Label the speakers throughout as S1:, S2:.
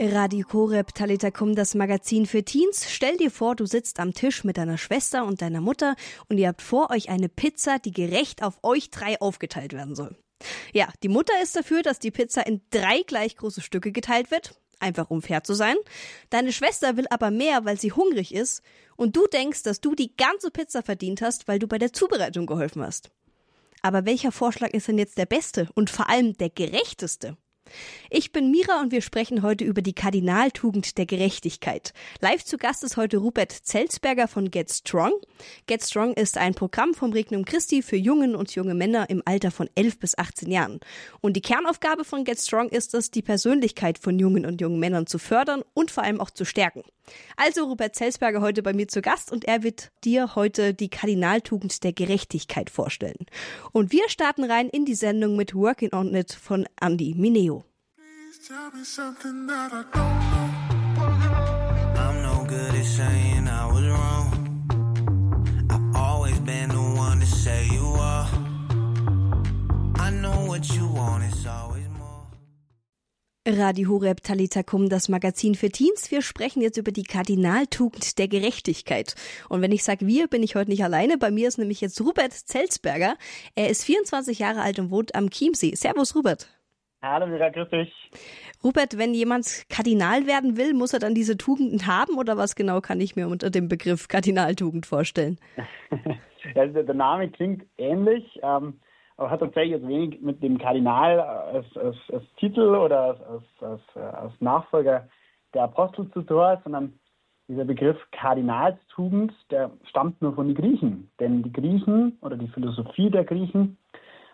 S1: Radio Koreb Talitakum, das Magazin für Teens. Stell dir vor, du sitzt am Tisch mit deiner Schwester und deiner Mutter und ihr habt vor euch eine Pizza, die gerecht auf euch drei aufgeteilt werden soll. Ja, die Mutter ist dafür, dass die Pizza in drei gleich große Stücke geteilt wird, einfach um fair zu sein. Deine Schwester will aber mehr, weil sie hungrig ist und du denkst, dass du die ganze Pizza verdient hast, weil du bei der Zubereitung geholfen hast. Aber welcher Vorschlag ist denn jetzt der beste und vor allem der gerechteste? Ich bin Mira und wir sprechen heute über die Kardinaltugend der Gerechtigkeit. Live zu Gast ist heute Rupert Zelzberger von Get Strong. Get Strong ist ein Programm vom Regnum Christi für Jungen und junge Männer im Alter von 11 bis 18 Jahren. Und die Kernaufgabe von Get Strong ist es, die Persönlichkeit von jungen und jungen Männern zu fördern und vor allem auch zu stärken. Also Rupert Zelsberger heute bei mir zu Gast und er wird dir heute die Kardinaltugend der Gerechtigkeit vorstellen. Und wir starten rein in die Sendung mit Working on It von Andy Mineo. I'm no good at saying I was wrong. I've always been the one to say you are. I know what you want is always Radio Horeb Talitakum, das Magazin für Teens. Wir sprechen jetzt über die Kardinaltugend der Gerechtigkeit. Und wenn ich sage wir, bin ich heute nicht alleine. Bei mir ist nämlich jetzt Rupert Zelzberger. Er ist 24 Jahre alt und wohnt am Chiemsee. Servus, Rupert.
S2: Hallo, Mira, grüß dich.
S1: Rupert, wenn jemand Kardinal werden will, muss er dann diese Tugenden haben oder was genau kann ich mir unter dem Begriff Kardinaltugend vorstellen?
S2: also der Name klingt ähnlich. Ähm, aber hat tatsächlich jetzt wenig mit dem Kardinal als, als, als Titel oder als, als, als, Nachfolger der Apostel zu tun, sondern dieser Begriff Kardinalstugend, der stammt nur von den Griechen. Denn die Griechen oder die Philosophie der Griechen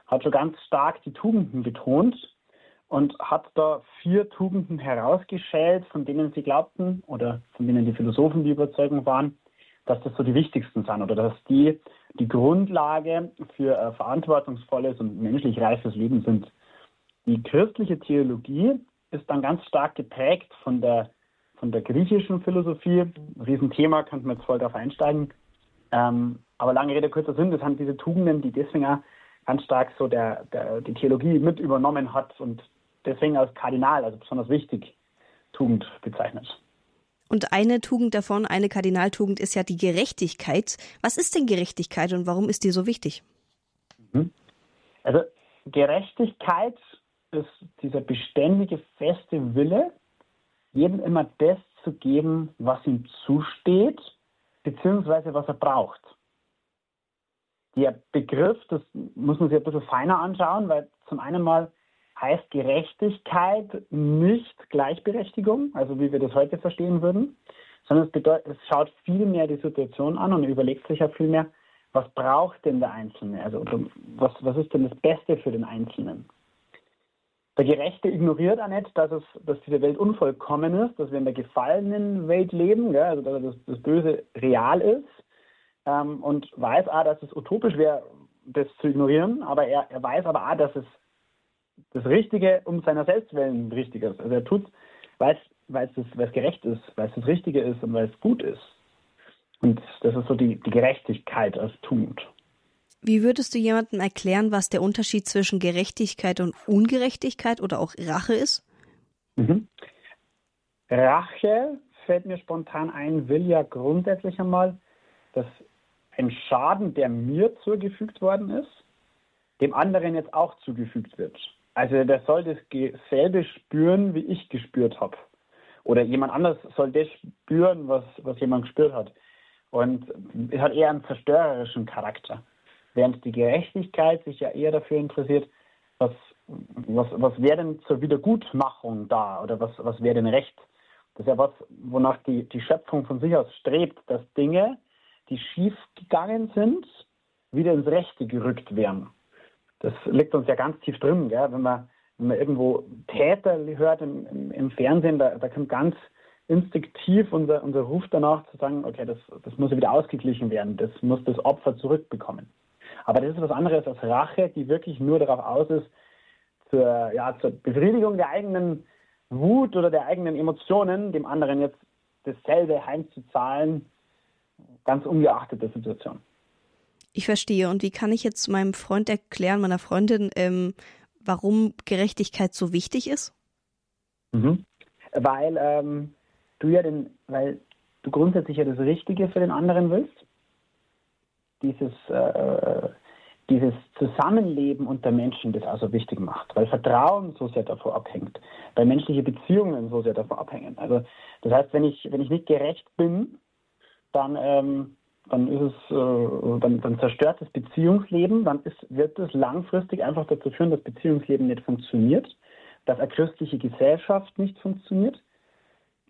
S2: hat schon ganz stark die Tugenden betont und hat da vier Tugenden herausgeschält, von denen sie glaubten oder von denen die Philosophen die Überzeugung waren, dass das so die wichtigsten sind oder dass die die Grundlage für äh, verantwortungsvolles und menschlich reifes Leben sind. Die christliche Theologie ist dann ganz stark geprägt von der, von der griechischen Philosophie. Riesenthema, könnte man jetzt voll darauf einsteigen. Ähm, aber lange Rede, kurzer Sinn, das sind diese Tugenden, die auch ganz stark so der, der, die Theologie mit übernommen hat und deswegen als Kardinal, also besonders wichtig, Tugend bezeichnet.
S1: Und eine Tugend davon, eine Kardinaltugend ist ja die Gerechtigkeit. Was ist denn Gerechtigkeit und warum ist die so wichtig?
S2: Mhm. Also Gerechtigkeit ist dieser beständige, feste Wille, jedem immer das zu geben, was ihm zusteht, beziehungsweise was er braucht. Der Begriff, das muss man sich ein bisschen feiner anschauen, weil zum einen mal heißt Gerechtigkeit nicht Gleichberechtigung, also wie wir das heute verstehen würden, sondern es, bedeutet, es schaut viel mehr die Situation an und überlegt sich ja viel mehr, was braucht denn der Einzelne? Also was, was ist denn das Beste für den Einzelnen? Der Gerechte ignoriert auch nicht, dass, es, dass diese Welt unvollkommen ist, dass wir in der gefallenen Welt leben, gell? also dass das, Böse real ist ähm, und weiß auch, dass es utopisch wäre, das zu ignorieren, aber er, er weiß aber auch, dass es das Richtige um seiner selbst willen richtig ist. Also er tut, weil es gerecht ist, weil es das Richtige ist und weil es gut ist. Und das ist so die, die Gerechtigkeit als Tugend.
S1: Wie würdest du jemandem erklären, was der Unterschied zwischen Gerechtigkeit und Ungerechtigkeit oder auch Rache ist?
S2: Mhm. Rache fällt mir spontan ein, will ja grundsätzlich einmal, dass ein Schaden, der mir zugefügt worden ist, dem anderen jetzt auch zugefügt wird. Also der soll dasselbe spüren, wie ich gespürt habe. Oder jemand anders soll das spüren, was, was jemand gespürt hat. Und es hat eher einen zerstörerischen Charakter. Während die Gerechtigkeit sich ja eher dafür interessiert, was, was, was wäre denn zur Wiedergutmachung da oder was, was wäre denn Recht? Das ist ja was, wonach die, die Schöpfung von sich aus strebt, dass Dinge, die schief gegangen sind, wieder ins Rechte gerückt werden das liegt uns ja ganz tief drin, gell? Wenn, man, wenn man irgendwo Täter hört im, im, im Fernsehen, da, da kommt ganz instinktiv unser, unser Ruf danach zu sagen, okay, das, das muss wieder ausgeglichen werden, das muss das Opfer zurückbekommen. Aber das ist was anderes als Rache, die wirklich nur darauf aus ist, zur, ja, zur Befriedigung der eigenen Wut oder der eigenen Emotionen, dem anderen jetzt dasselbe heimzuzahlen, ganz ungeachtet der Situation.
S1: Ich verstehe. Und wie kann ich jetzt meinem Freund erklären, meiner Freundin, ähm, warum Gerechtigkeit so wichtig ist?
S2: Mhm. weil ähm, du ja den, weil du grundsätzlich ja das Richtige für den anderen willst. Dieses, äh, dieses Zusammenleben unter Menschen das also wichtig macht, weil Vertrauen so sehr davor abhängt, weil menschliche Beziehungen so sehr davon abhängen. Also das heißt, wenn ich, wenn ich nicht gerecht bin, dann, ähm, dann ist es, äh, dann, dann zerstört das Beziehungsleben, dann ist, wird es langfristig einfach dazu führen, dass Beziehungsleben nicht funktioniert, dass eine christliche Gesellschaft nicht funktioniert.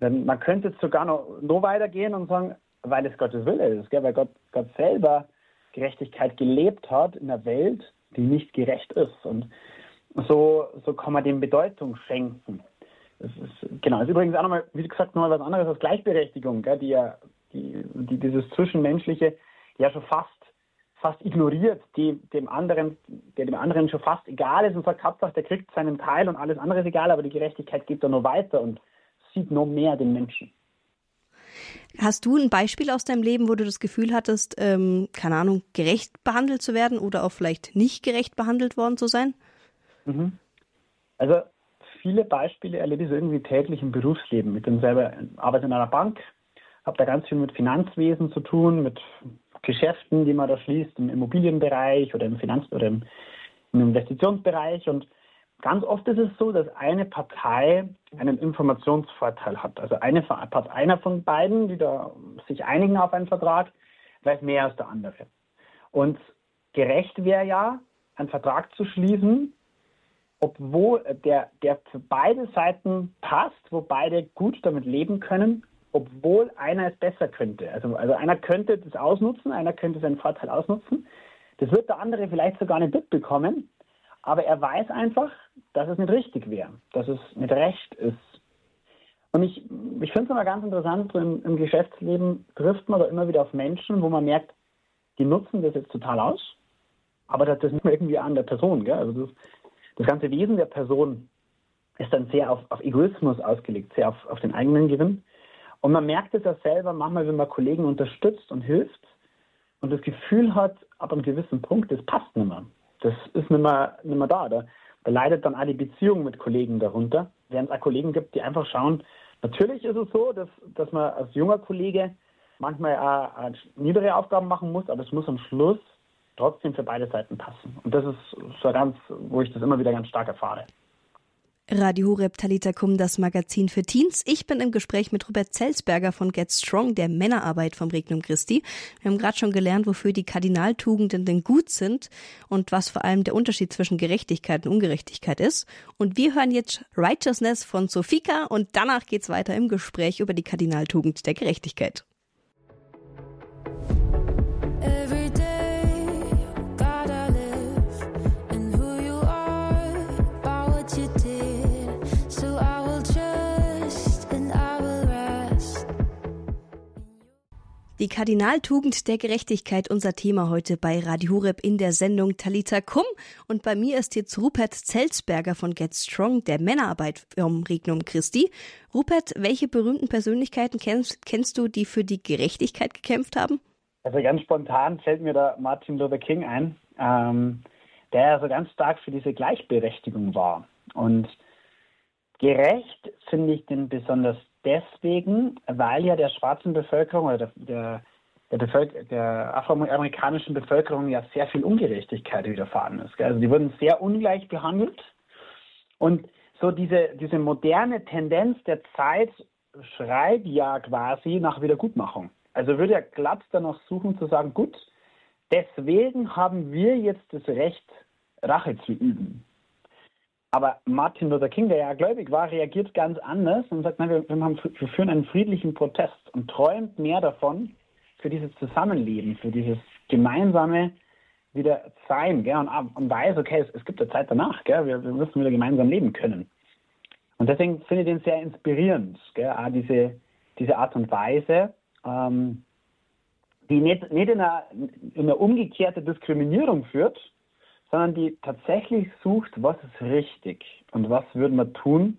S2: Denn man könnte jetzt sogar noch, noch weitergehen und sagen, weil es Gottes Wille ist, gell? weil Gott, Gott selber Gerechtigkeit gelebt hat in einer Welt, die nicht gerecht ist. Und so, so kann man dem Bedeutung schenken. Das ist, genau, das ist übrigens auch nochmal, wie gesagt, nochmal was anderes als Gleichberechtigung, gell, die ja die, die dieses Zwischenmenschliche ja schon fast fast ignoriert, die dem anderen, der dem anderen schon fast egal ist und sagt, Hauptsache, der kriegt seinen Teil und alles andere ist egal, aber die Gerechtigkeit geht da noch weiter und sieht noch mehr den Menschen.
S1: Hast du ein Beispiel aus deinem Leben, wo du das Gefühl hattest, ähm, keine Ahnung, gerecht behandelt zu werden oder auch vielleicht nicht gerecht behandelt worden zu sein?
S2: Mhm. Also viele Beispiele erlebe ich so irgendwie täglich im Berufsleben. Mit dem selber arbeite in einer Bank, habe da ganz viel mit Finanzwesen zu tun, mit Geschäften, die man da schließt im Immobilienbereich oder im Finanz- oder im, im Investitionsbereich. Und ganz oft ist es so, dass eine Partei einen Informationsvorteil hat. Also eine, einer von beiden, die da sich einigen auf einen Vertrag, weiß mehr als der andere. Und gerecht wäre ja, einen Vertrag zu schließen, obwohl der, der für beide Seiten passt, wo beide gut damit leben können, obwohl einer es besser könnte. Also, also einer könnte das ausnutzen, einer könnte seinen Vorteil ausnutzen. Das wird der andere vielleicht sogar nicht mitbekommen, aber er weiß einfach, dass es nicht richtig wäre, dass es nicht recht ist. Und ich, ich finde es immer ganz interessant, so im, im Geschäftsleben trifft man da immer wieder auf Menschen, wo man merkt, die nutzen das jetzt total aus, aber das ist irgendwie an der Person. Gell? Also das, das ganze Wesen der Person ist dann sehr auf, auf Egoismus ausgelegt, sehr auf, auf den eigenen Gewinn. Und man merkt es ja selber manchmal, wenn man Kollegen unterstützt und hilft und das Gefühl hat, ab einem gewissen Punkt, das passt nicht mehr. Das ist nicht mehr, nicht mehr da. da. Da leidet dann auch die Beziehung mit Kollegen darunter. Während es auch Kollegen gibt, die einfach schauen, natürlich ist es so, dass, dass man als junger Kollege manchmal auch, auch niedere Aufgaben machen muss, aber es muss am Schluss trotzdem für beide Seiten passen. Und das ist so ganz, wo ich das immer wieder ganz stark erfahre.
S1: Radio Horeb Talitakum, das Magazin für Teens. Ich bin im Gespräch mit Robert Zelsberger von Get Strong, der Männerarbeit vom Regnum Christi. Wir haben gerade schon gelernt, wofür die Kardinaltugenden denn gut sind und was vor allem der Unterschied zwischen Gerechtigkeit und Ungerechtigkeit ist. Und wir hören jetzt Righteousness von Sofika und danach geht's weiter im Gespräch über die Kardinaltugend der Gerechtigkeit. Die Kardinaltugend der Gerechtigkeit, unser Thema heute bei Radio Horeb in der Sendung Talita Kum. Und bei mir ist jetzt Rupert Zelsberger von Get Strong, der Männerarbeit vom Regnum Christi. Rupert, welche berühmten Persönlichkeiten kennst, kennst du, die für die Gerechtigkeit gekämpft haben?
S2: Also ganz spontan fällt mir da Martin Luther King ein, ähm, der ja so ganz stark für diese Gleichberechtigung war. Und gerecht finde ich den besonders deswegen, weil ja der schwarzen Bevölkerung oder der, der, der, Bevölker der afroamerikanischen Bevölkerung ja sehr viel Ungerechtigkeit widerfahren ist. Gell? Also die wurden sehr ungleich behandelt. Und so diese, diese moderne Tendenz der Zeit schreit ja quasi nach Wiedergutmachung. Also würde er glatt danach suchen zu sagen, gut, deswegen haben wir jetzt das Recht, Rache zu üben. Aber Martin Luther King, der ja gläubig war, reagiert ganz anders und sagt, nein, wir, wir, haben, wir führen einen friedlichen Protest und träumt mehr davon für dieses Zusammenleben, für dieses gemeinsame wieder sein, gell? Und, und weiß, okay, es, es gibt eine Zeit danach, gell? Wir, wir müssen wieder gemeinsam leben können. Und deswegen finde ich den sehr inspirierend, gell? Auch diese, diese Art und Weise, ähm, die nicht, nicht in, eine, in eine umgekehrte Diskriminierung führt, sondern die tatsächlich sucht, was ist richtig und was würden wir tun,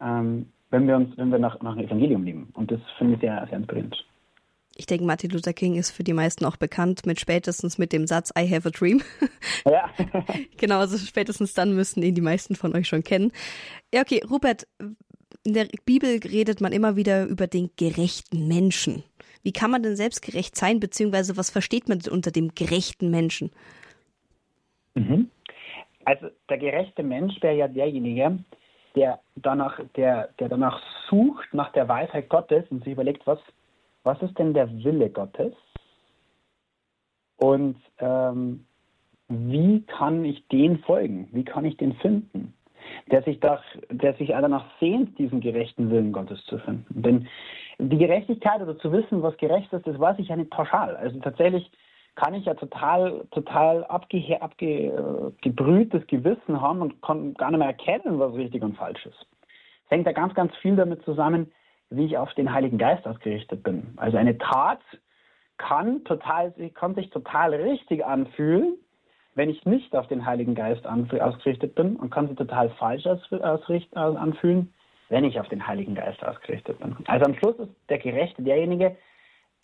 S2: ähm, wenn wir uns, wenn wir nach, nach dem Evangelium leben. Und das finde ich sehr, sehr inspirierend.
S1: Ich denke, Martin Luther King ist für die meisten auch bekannt mit spätestens mit dem Satz I have a dream.
S2: Ja.
S1: genau, also spätestens dann müssen ihn die meisten von euch schon kennen. Ja, okay, Rupert, in der Bibel redet man immer wieder über den gerechten Menschen. Wie kann man denn selbstgerecht sein, beziehungsweise was versteht man unter dem gerechten Menschen?
S2: Mhm. Also der gerechte Mensch wäre ja derjenige, der danach, der, der danach sucht nach der Weisheit Gottes und sich überlegt, was, was ist denn der Wille Gottes? Und ähm, wie kann ich den folgen? Wie kann ich den finden? Der sich, doch, der sich danach sehnt, diesen gerechten Willen Gottes zu finden. Denn die Gerechtigkeit oder zu wissen, was gerecht ist, das weiß ich ja nicht pauschal. Also tatsächlich kann ich ja total, total abge, abgebrühtes Gewissen haben und kann gar nicht mehr erkennen, was richtig und falsch ist. Es hängt ja ganz, ganz viel damit zusammen, wie ich auf den Heiligen Geist ausgerichtet bin. Also eine Tat kann total, kann sich total richtig anfühlen, wenn ich nicht auf den Heiligen Geist ausgerichtet bin und kann sie total falsch anfühlen, wenn ich auf den Heiligen Geist ausgerichtet bin. Also am Schluss ist der Gerechte derjenige,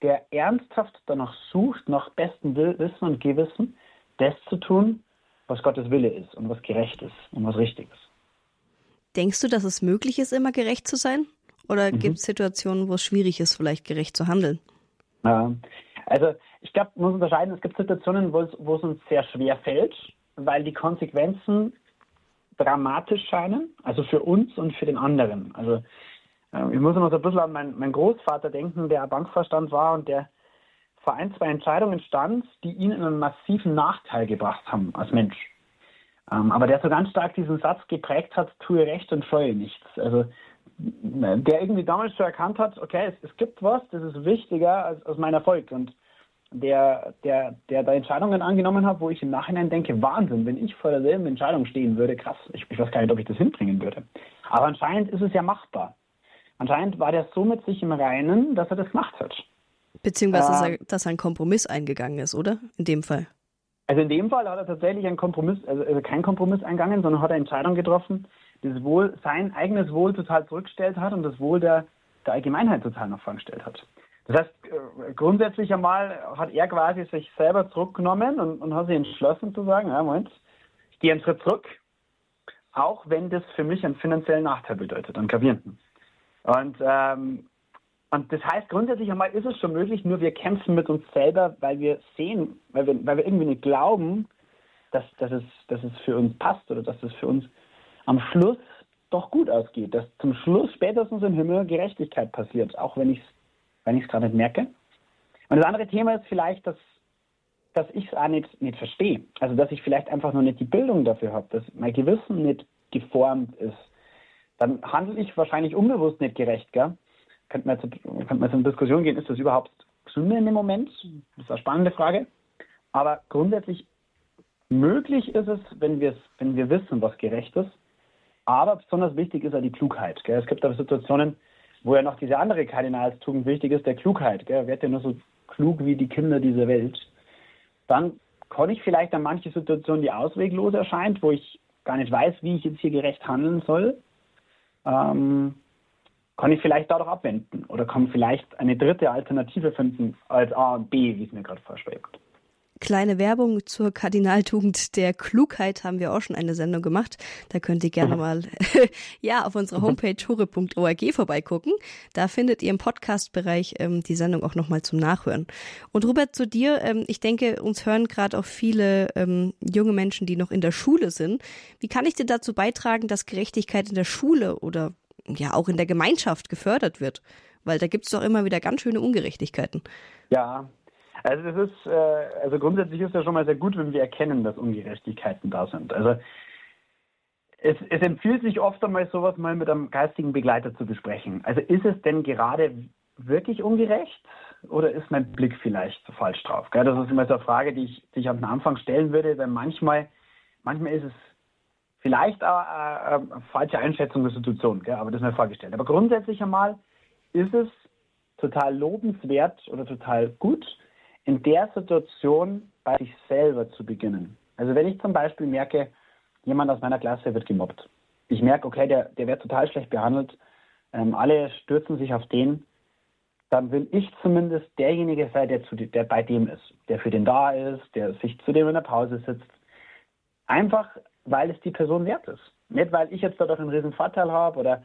S2: der ernsthaft danach sucht, nach bestem Wissen und Gewissen, das zu tun, was Gottes Wille ist und was gerecht ist und was richtig ist.
S1: Denkst du, dass es möglich ist, immer gerecht zu sein? Oder mhm. gibt es Situationen, wo es schwierig ist, vielleicht gerecht zu handeln?
S2: Ja, also ich glaube, man muss unterscheiden, es gibt Situationen, wo es, wo es uns sehr schwer fällt, weil die Konsequenzen dramatisch scheinen, also für uns und für den anderen. Also ich muss immer so ein bisschen an meinen, meinen Großvater denken, der Bankvorstand war und der vor ein, zwei Entscheidungen stand, die ihn in einen massiven Nachteil gebracht haben als Mensch. Ähm, aber der so ganz stark diesen Satz geprägt hat, tue recht und scheue nichts. Also der irgendwie damals schon erkannt hat, okay, es, es gibt was, das ist wichtiger als, als mein Erfolg. Und der, der, der da Entscheidungen angenommen hat, wo ich im Nachhinein denke, Wahnsinn, wenn ich vor derselben Entscheidung stehen würde, krass, ich, ich weiß gar nicht, ob ich das hinbringen würde. Aber anscheinend ist es ja machbar. Anscheinend war der so mit sich im Reinen, dass er das gemacht hat.
S1: Beziehungsweise, dass, er, ähm. dass er ein Kompromiss eingegangen ist, oder? In dem Fall.
S2: Also in dem Fall hat er tatsächlich einen Kompromiss, also, also kein Kompromiss eingegangen, sondern hat eine Entscheidung getroffen, das Wohl, sein eigenes Wohl total zurückgestellt hat und das Wohl der, der Allgemeinheit total nach vorn gestellt hat. Das heißt, äh, grundsätzlich einmal hat er quasi sich selber zurückgenommen und, und hat sich entschlossen zu sagen, ja, Moment, ich gehe einen Schritt zurück, auch wenn das für mich einen finanziellen Nachteil bedeutet, einen gravierenden. Und, ähm, und das heißt, grundsätzlich einmal ist es schon möglich, nur wir kämpfen mit uns selber, weil wir sehen, weil wir, weil wir irgendwie nicht glauben, dass, dass, es, dass es für uns passt oder dass es für uns am Schluss doch gut ausgeht, dass zum Schluss spätestens im Himmel Gerechtigkeit passiert, auch wenn ich es wenn gerade nicht merke. Und das andere Thema ist vielleicht, dass, dass ich es auch nicht, nicht verstehe. Also, dass ich vielleicht einfach nur nicht die Bildung dafür habe, dass mein Gewissen nicht geformt ist. Dann handle ich wahrscheinlich unbewusst nicht gerecht, gell? Könnte man, jetzt, könnte man jetzt in Diskussion gehen, ist das überhaupt Sünde dem Moment? Das ist eine spannende Frage. Aber grundsätzlich möglich ist es, wenn, wenn wir wissen, was gerecht ist. Aber besonders wichtig ist ja die Klugheit. Gell? Es gibt aber Situationen, wo ja noch diese andere Kardinalstugend wichtig ist, der Klugheit. Gell? Wird ja nur so klug wie die Kinder dieser Welt. Dann kann ich vielleicht an manche Situationen, die ausweglos erscheint, wo ich gar nicht weiß, wie ich jetzt hier gerecht handeln soll, ähm, kann ich vielleicht dadurch abwenden? Oder kann vielleicht eine dritte Alternative finden als A und B, wie es mir gerade vorschwebt
S1: kleine Werbung zur Kardinaltugend der Klugheit haben wir auch schon eine Sendung gemacht. Da könnt ihr gerne mhm. mal ja auf unserer mhm. Homepage hure.org vorbeigucken. Da findet ihr im Podcast-Bereich ähm, die Sendung auch nochmal zum Nachhören. Und Robert, zu dir, ähm, ich denke, uns hören gerade auch viele ähm, junge Menschen, die noch in der Schule sind. Wie kann ich dir dazu beitragen, dass Gerechtigkeit in der Schule oder ja auch in der Gemeinschaft gefördert wird? Weil da gibt es doch immer wieder ganz schöne Ungerechtigkeiten.
S2: Ja, also das ist, äh, also grundsätzlich ist ja schon mal sehr gut, wenn wir erkennen, dass Ungerechtigkeiten da sind. Also es, es empfiehlt sich oft einmal sowas mal mit einem geistigen Begleiter zu besprechen. Also ist es denn gerade wirklich ungerecht oder ist mein Blick vielleicht falsch drauf? Gell? Das ist immer so eine Frage, die ich, die ich am Anfang stellen würde, weil manchmal, manchmal ist es vielleicht eine, eine falsche Einschätzung der Situation, gell? aber das ist mir vorgestellt. Aber grundsätzlich einmal ist es total lobenswert oder total gut, in der Situation bei sich selber zu beginnen. Also wenn ich zum Beispiel merke, jemand aus meiner Klasse wird gemobbt. Ich merke, okay, der, der wird total schlecht behandelt, ähm, alle stürzen sich auf den, dann will ich zumindest derjenige sein, der, zu, der bei dem ist, der für den da ist, der sich zu dem in der Pause sitzt. Einfach, weil es die Person wert ist. Nicht, weil ich jetzt dadurch einen riesen Vorteil habe oder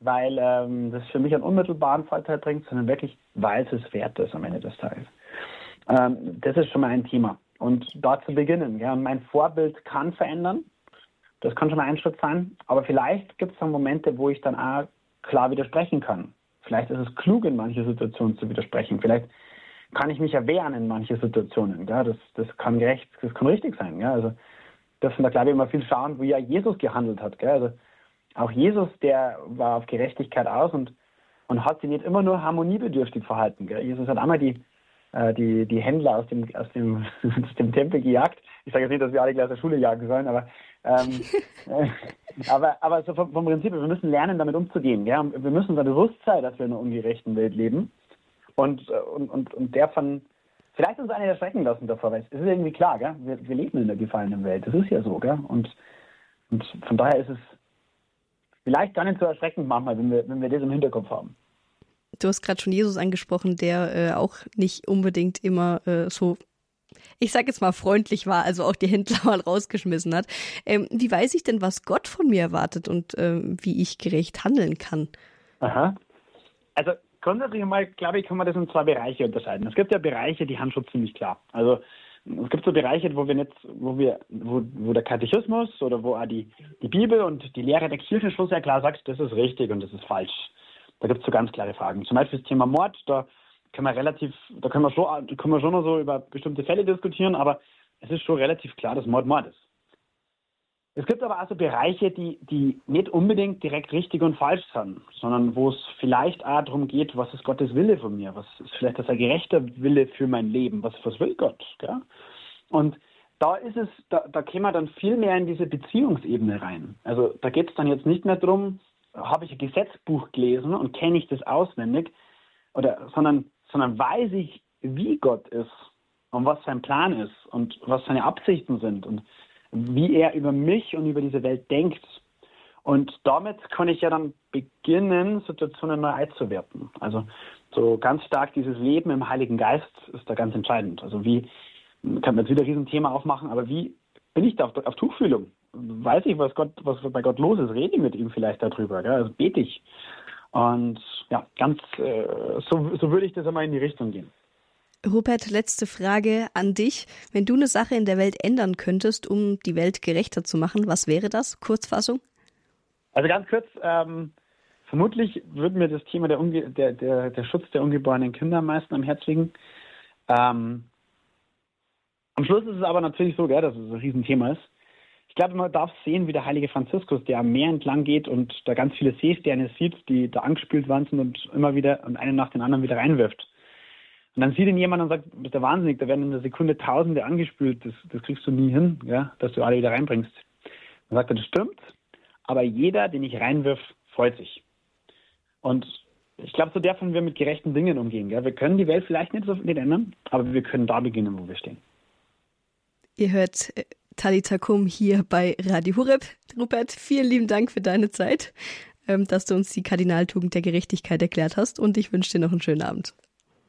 S2: weil ähm, das für mich einen unmittelbaren Vorteil bringt, sondern wirklich, weil es es wert ist am Ende des Tages. Ähm, das ist schon mal ein Thema. Und da zu beginnen. Ja, mein Vorbild kann verändern. Das kann schon mal ein Schritt sein. Aber vielleicht gibt es dann Momente, wo ich dann auch klar widersprechen kann. Vielleicht ist es klug, in manche Situationen zu widersprechen. Vielleicht kann ich mich erwehren in manche Situationen. Ja, das, das kann gerecht, das kann richtig sein. Ja, also dürfen da glaube ich immer viel schauen, wie ja Jesus gehandelt hat. Gell? Also auch Jesus, der war auf Gerechtigkeit aus und, und hat sich nicht immer nur harmoniebedürftig verhalten. Gell? Jesus hat einmal die, die, die Händler aus dem, aus, dem, aus dem Tempel gejagt. Ich sage jetzt nicht, dass wir alle gleich aus der Schule jagen sollen, aber, ähm, äh, aber, aber so vom, vom, Prinzip, wir müssen lernen, damit umzugehen. Gell? Wir müssen uns bewusst sein, dass wir in einer ungerechten Welt leben und, äh, und, und, und der von, vielleicht uns eine erschrecken lassen davor, weil es ist irgendwie klar, gell? Wir, wir leben in einer gefallenen Welt, das ist ja so. Gell? Und, und von daher ist es vielleicht gar nicht so erschreckend manchmal, wenn wir, wenn wir das im Hinterkopf haben.
S1: Du hast gerade schon Jesus angesprochen, der äh, auch nicht unbedingt immer äh, so, ich sag jetzt mal, freundlich war, also auch die Händler mal rausgeschmissen hat. Ähm, wie weiß ich denn, was Gott von mir erwartet und ähm, wie ich gerecht handeln kann?
S2: Aha. Also grundsätzlich mal, glaube ich, kann man das in zwei Bereiche unterscheiden. Es gibt ja Bereiche, die haben schon ziemlich klar. Also es gibt so Bereiche, wo wir nicht, wo wir, wo, wo der Katechismus oder wo auch die, die Bibel und die Lehre der Kirche schon sehr klar sagt, das ist richtig und das ist falsch. Da gibt es so ganz klare Fragen. Zum Beispiel das Thema Mord, da können wir relativ, da können wir schon, können wir schon noch so über bestimmte Fälle diskutieren, aber es ist schon relativ klar, dass Mord Mord ist. Es gibt aber also Bereiche, die, die nicht unbedingt direkt richtig und falsch sind, sondern wo es vielleicht auch darum geht, was ist Gottes Wille von mir? Was ist vielleicht das ein gerechter Wille für mein Leben? Was, was will Gott? Gell? Und da ist es, da, da käme man dann viel mehr in diese Beziehungsebene rein. Also da geht es dann jetzt nicht mehr darum, habe ich ein Gesetzbuch gelesen und kenne ich das auswendig, oder, sondern, sondern weiß ich, wie Gott ist und was sein Plan ist und was seine Absichten sind und wie er über mich und über diese Welt denkt. Und damit kann ich ja dann beginnen, Situationen neu einzuwerten. Also so ganz stark dieses Leben im Heiligen Geist ist da ganz entscheidend. Also wie, kann man jetzt wieder ein Riesenthema aufmachen, aber wie bin ich da auf, auf Tuchfühlung? Weiß ich, was Gott, was bei Gott los ist? Rede ich mit ihm vielleicht darüber? Gell? Also bete ich. Und ja, ganz äh, so, so würde ich das einmal in die Richtung gehen.
S1: Rupert, letzte Frage an dich. Wenn du eine Sache in der Welt ändern könntest, um die Welt gerechter zu machen, was wäre das? Kurzfassung?
S2: Also ganz kurz, ähm, vermutlich würde mir das Thema der, der, der, der, Schutz der ungeborenen Kinder am meisten am Herz liegen. Ähm, am Schluss ist es aber natürlich so, gell, dass es ein Riesenthema ist. Ich glaube, man darf sehen, wie der heilige Franziskus, der am Meer entlang geht und da ganz viele Seesterne sieht, die da angespült worden sind und immer wieder und einen nach den anderen wieder reinwirft. Und dann sieht ihn jemand und sagt, bist der wahnsinnig, da werden in einer Sekunde Tausende angespült, das, das kriegst du nie hin, ja, dass du alle wieder reinbringst. Dann sagt er, das stimmt, aber jeder, den ich reinwirf, freut sich. Und ich glaube, so dürfen wir mit gerechten Dingen umgehen. Ja. Wir können die Welt vielleicht nicht so nicht ändern, aber wir können da beginnen, wo wir stehen.
S1: Ihr hört äh, Talita Kum hier bei Radio Hureb. Rupert, vielen lieben Dank für deine Zeit, ähm, dass du uns die Kardinaltugend der Gerechtigkeit erklärt hast und ich wünsche dir noch einen schönen Abend.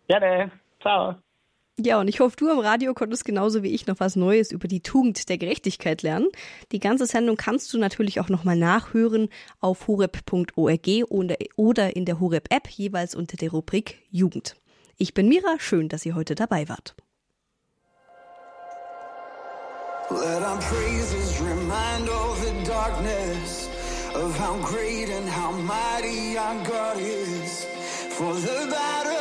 S2: Gerne. Ciao.
S1: Ja, und ich hoffe, du am Radio konntest genauso wie ich noch was Neues über die Tugend der Gerechtigkeit lernen. Die ganze Sendung kannst du natürlich auch nochmal nachhören auf horeb.org oder in der Horeb-App, jeweils unter der Rubrik Jugend. Ich bin Mira, schön, dass ihr heute dabei wart. Let our praises remind all the darkness of how great and how mighty our God is. For the battle